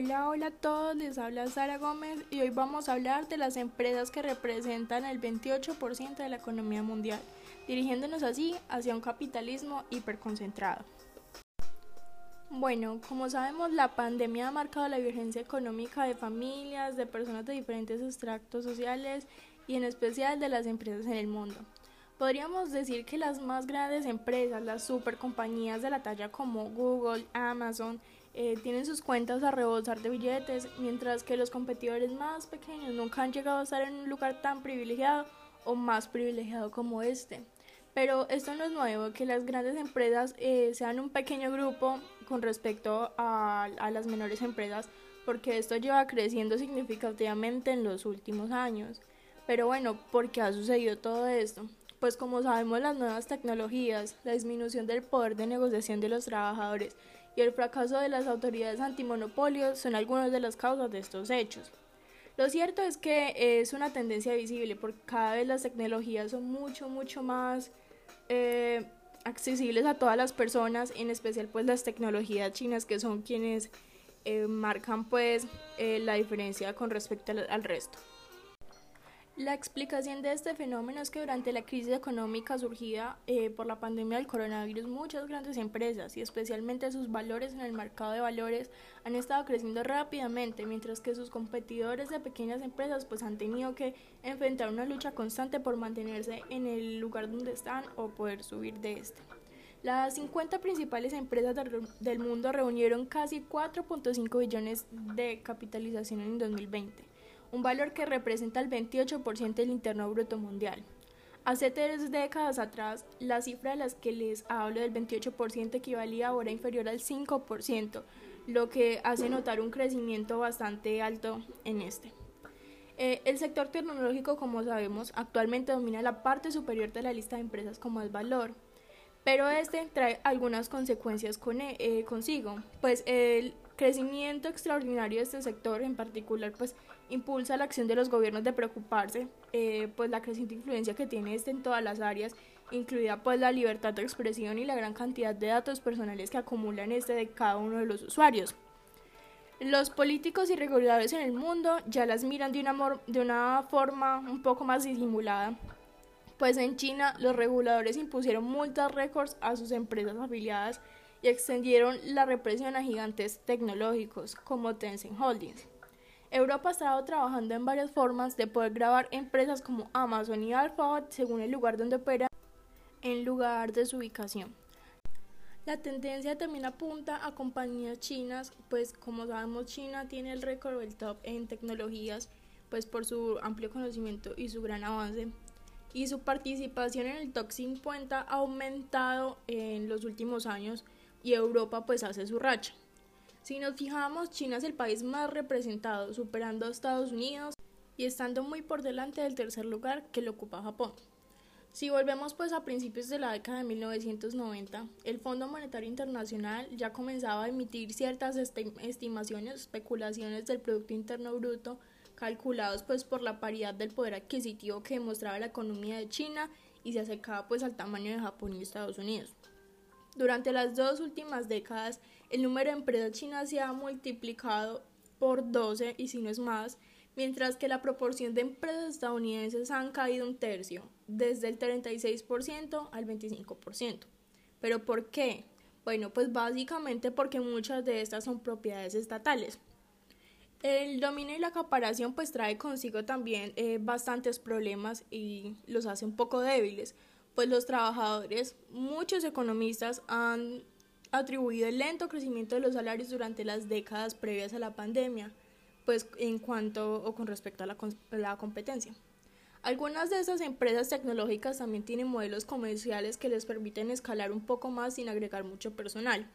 Hola, hola a todos, les habla Sara Gómez y hoy vamos a hablar de las empresas que representan el 28% de la economía mundial, dirigiéndonos así hacia un capitalismo hiperconcentrado. Bueno, como sabemos, la pandemia ha marcado la vigencia económica de familias, de personas de diferentes extractos sociales y en especial de las empresas en el mundo. Podríamos decir que las más grandes empresas, las supercompañías de la talla como Google, Amazon, eh, tienen sus cuentas a rebosar de billetes, mientras que los competidores más pequeños nunca han llegado a estar en un lugar tan privilegiado o más privilegiado como este. Pero esto no es nuevo, que las grandes empresas eh, sean un pequeño grupo con respecto a, a las menores empresas, porque esto lleva creciendo significativamente en los últimos años. Pero bueno, ¿por qué ha sucedido todo esto? Pues como sabemos las nuevas tecnologías, la disminución del poder de negociación de los trabajadores y el fracaso de las autoridades antimonopolios son algunas de las causas de estos hechos. Lo cierto es que es una tendencia visible porque cada vez las tecnologías son mucho, mucho más eh, accesibles a todas las personas, en especial pues las tecnologías chinas que son quienes eh, marcan pues eh, la diferencia con respecto al resto. La explicación de este fenómeno es que durante la crisis económica surgida eh, por la pandemia del coronavirus, muchas grandes empresas y especialmente sus valores en el mercado de valores han estado creciendo rápidamente, mientras que sus competidores de pequeñas empresas pues han tenido que enfrentar una lucha constante por mantenerse en el lugar donde están o poder subir de este. Las 50 principales empresas del mundo reunieron casi 4.5 billones de capitalización en 2020 un valor que representa el 28% del interno bruto mundial. Hace tres décadas atrás, la cifra de las que les hablo del 28% equivalía ahora inferior al 5%, lo que hace notar un crecimiento bastante alto en este. Eh, el sector tecnológico, como sabemos, actualmente domina la parte superior de la lista de empresas como el valor, pero este trae algunas consecuencias con, eh, consigo, pues el crecimiento extraordinario de este sector en particular pues impulsa la acción de los gobiernos de preocuparse eh, pues la creciente influencia que tiene este en todas las áreas incluida pues la libertad de expresión y la gran cantidad de datos personales que acumulan este de cada uno de los usuarios. Los políticos y reguladores en el mundo ya las miran de una, de una forma un poco más disimulada. Pues en China los reguladores impusieron multas récords a sus empresas afiliadas y extendieron la represión a gigantes tecnológicos como Tencent Holdings. Europa ha estado trabajando en varias formas de poder grabar empresas como Amazon y Alphabet según el lugar donde opera en lugar de su ubicación. La tendencia también apunta a compañías chinas, pues como sabemos China tiene el récord del top en tecnologías, pues por su amplio conocimiento y su gran avance. Y su participación en el top 50 ha aumentado en los últimos años y Europa pues hace su racha. Si nos fijamos, China es el país más representado, superando a Estados Unidos y estando muy por delante del tercer lugar que lo ocupa Japón. Si volvemos pues a principios de la década de 1990, el Fondo Monetario Internacional ya comenzaba a emitir ciertas estimaciones, especulaciones del Producto Interno Bruto, calculados pues por la paridad del poder adquisitivo que demostraba la economía de China y se acercaba pues al tamaño de Japón y Estados Unidos. Durante las dos últimas décadas, el número de empresas chinas se ha multiplicado por 12 y si no es más, mientras que la proporción de empresas estadounidenses han caído un tercio, desde el 36% al 25%. ¿Pero por qué? Bueno, pues básicamente porque muchas de estas son propiedades estatales. El dominio y la acaparación pues trae consigo también eh, bastantes problemas y los hace un poco débiles, pues los trabajadores, muchos economistas han atribuido el lento crecimiento de los salarios durante las décadas previas a la pandemia, pues en cuanto o con respecto a la, la competencia. Algunas de esas empresas tecnológicas también tienen modelos comerciales que les permiten escalar un poco más sin agregar mucho personal.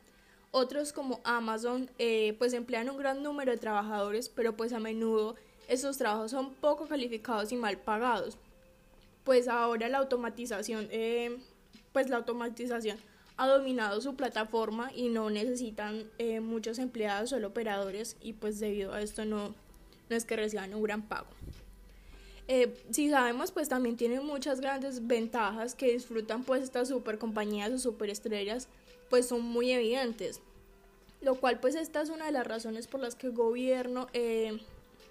Otros como Amazon eh, pues emplean un gran número de trabajadores, pero pues a menudo esos trabajos son poco calificados y mal pagados pues ahora la automatización, eh, pues la automatización ha dominado su plataforma y no necesitan eh, muchos empleados, solo operadores y pues debido a esto no, no es que reciban un gran pago. Eh, si sabemos, pues también tienen muchas grandes ventajas que disfrutan pues estas super compañías o super estrellas, pues son muy evidentes. lo cual pues esta es una de las razones por las que el gobierno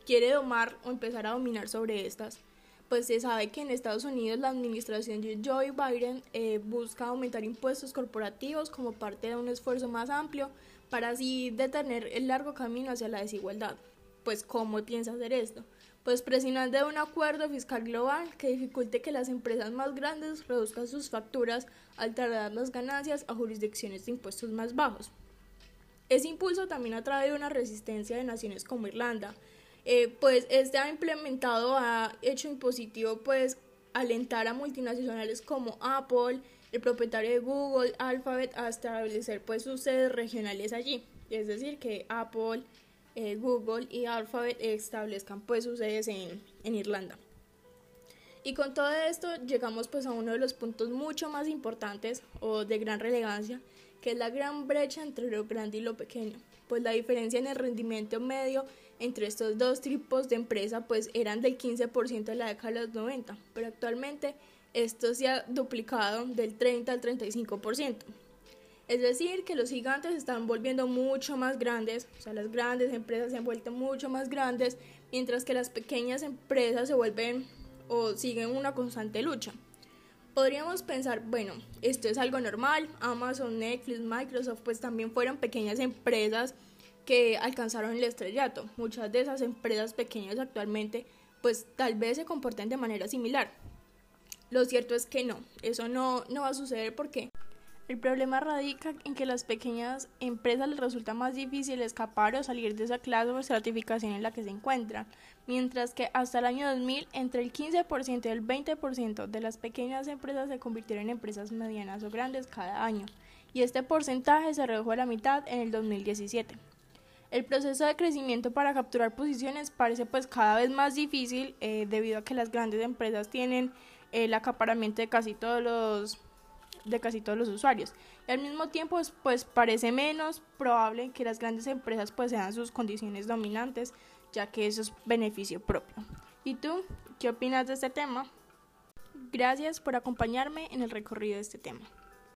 quiere domar o empezar a dominar sobre estas. Pues se sabe que en Estados Unidos la administración de Joe Biden eh, busca aumentar impuestos corporativos como parte de un esfuerzo más amplio para así detener el largo camino hacia la desigualdad. Pues ¿cómo piensa hacer esto? Pues presionando un acuerdo fiscal global que dificulte que las empresas más grandes reduzcan sus facturas al trasladar las ganancias a jurisdicciones de impuestos más bajos. Ese impulso también ha traído una resistencia de naciones como Irlanda, eh, pues este ha implementado, ha hecho impositivo pues alentar a multinacionales como Apple, el propietario de Google, Alphabet, a establecer pues sus sedes regionales allí. Es decir, que Apple, eh, Google y Alphabet establezcan pues sus sedes en, en Irlanda. Y con todo esto llegamos pues a uno de los puntos mucho más importantes o de gran relevancia, que es la gran brecha entre lo grande y lo pequeño. Pues la diferencia en el rendimiento medio entre estos dos tipos de empresa pues eran del 15% en la década de los 90, pero actualmente esto se ha duplicado del 30 al 35%. Es decir, que los gigantes están volviendo mucho más grandes, o sea, las grandes empresas se han vuelto mucho más grandes, mientras que las pequeñas empresas se vuelven o siguen una constante lucha. Podríamos pensar, bueno, esto es algo normal, Amazon, Netflix, Microsoft, pues también fueron pequeñas empresas que alcanzaron el estrellato. Muchas de esas empresas pequeñas actualmente, pues tal vez se comporten de manera similar. Lo cierto es que no, eso no, no va a suceder porque el problema radica en que las pequeñas empresas les resulta más difícil escapar o salir de esa clase o certificación en la que se encuentran, mientras que hasta el año 2000 entre el 15% y el 20% de las pequeñas empresas se convirtieron en empresas medianas o grandes cada año, y este porcentaje se redujo a la mitad en el 2017. El proceso de crecimiento para capturar posiciones parece pues cada vez más difícil eh, debido a que las grandes empresas tienen el acaparamiento de casi todos los de casi todos los usuarios. Y al mismo tiempo, pues parece menos probable que las grandes empresas pues sean sus condiciones dominantes, ya que eso es beneficio propio. ¿Y tú qué opinas de este tema? Gracias por acompañarme en el recorrido de este tema.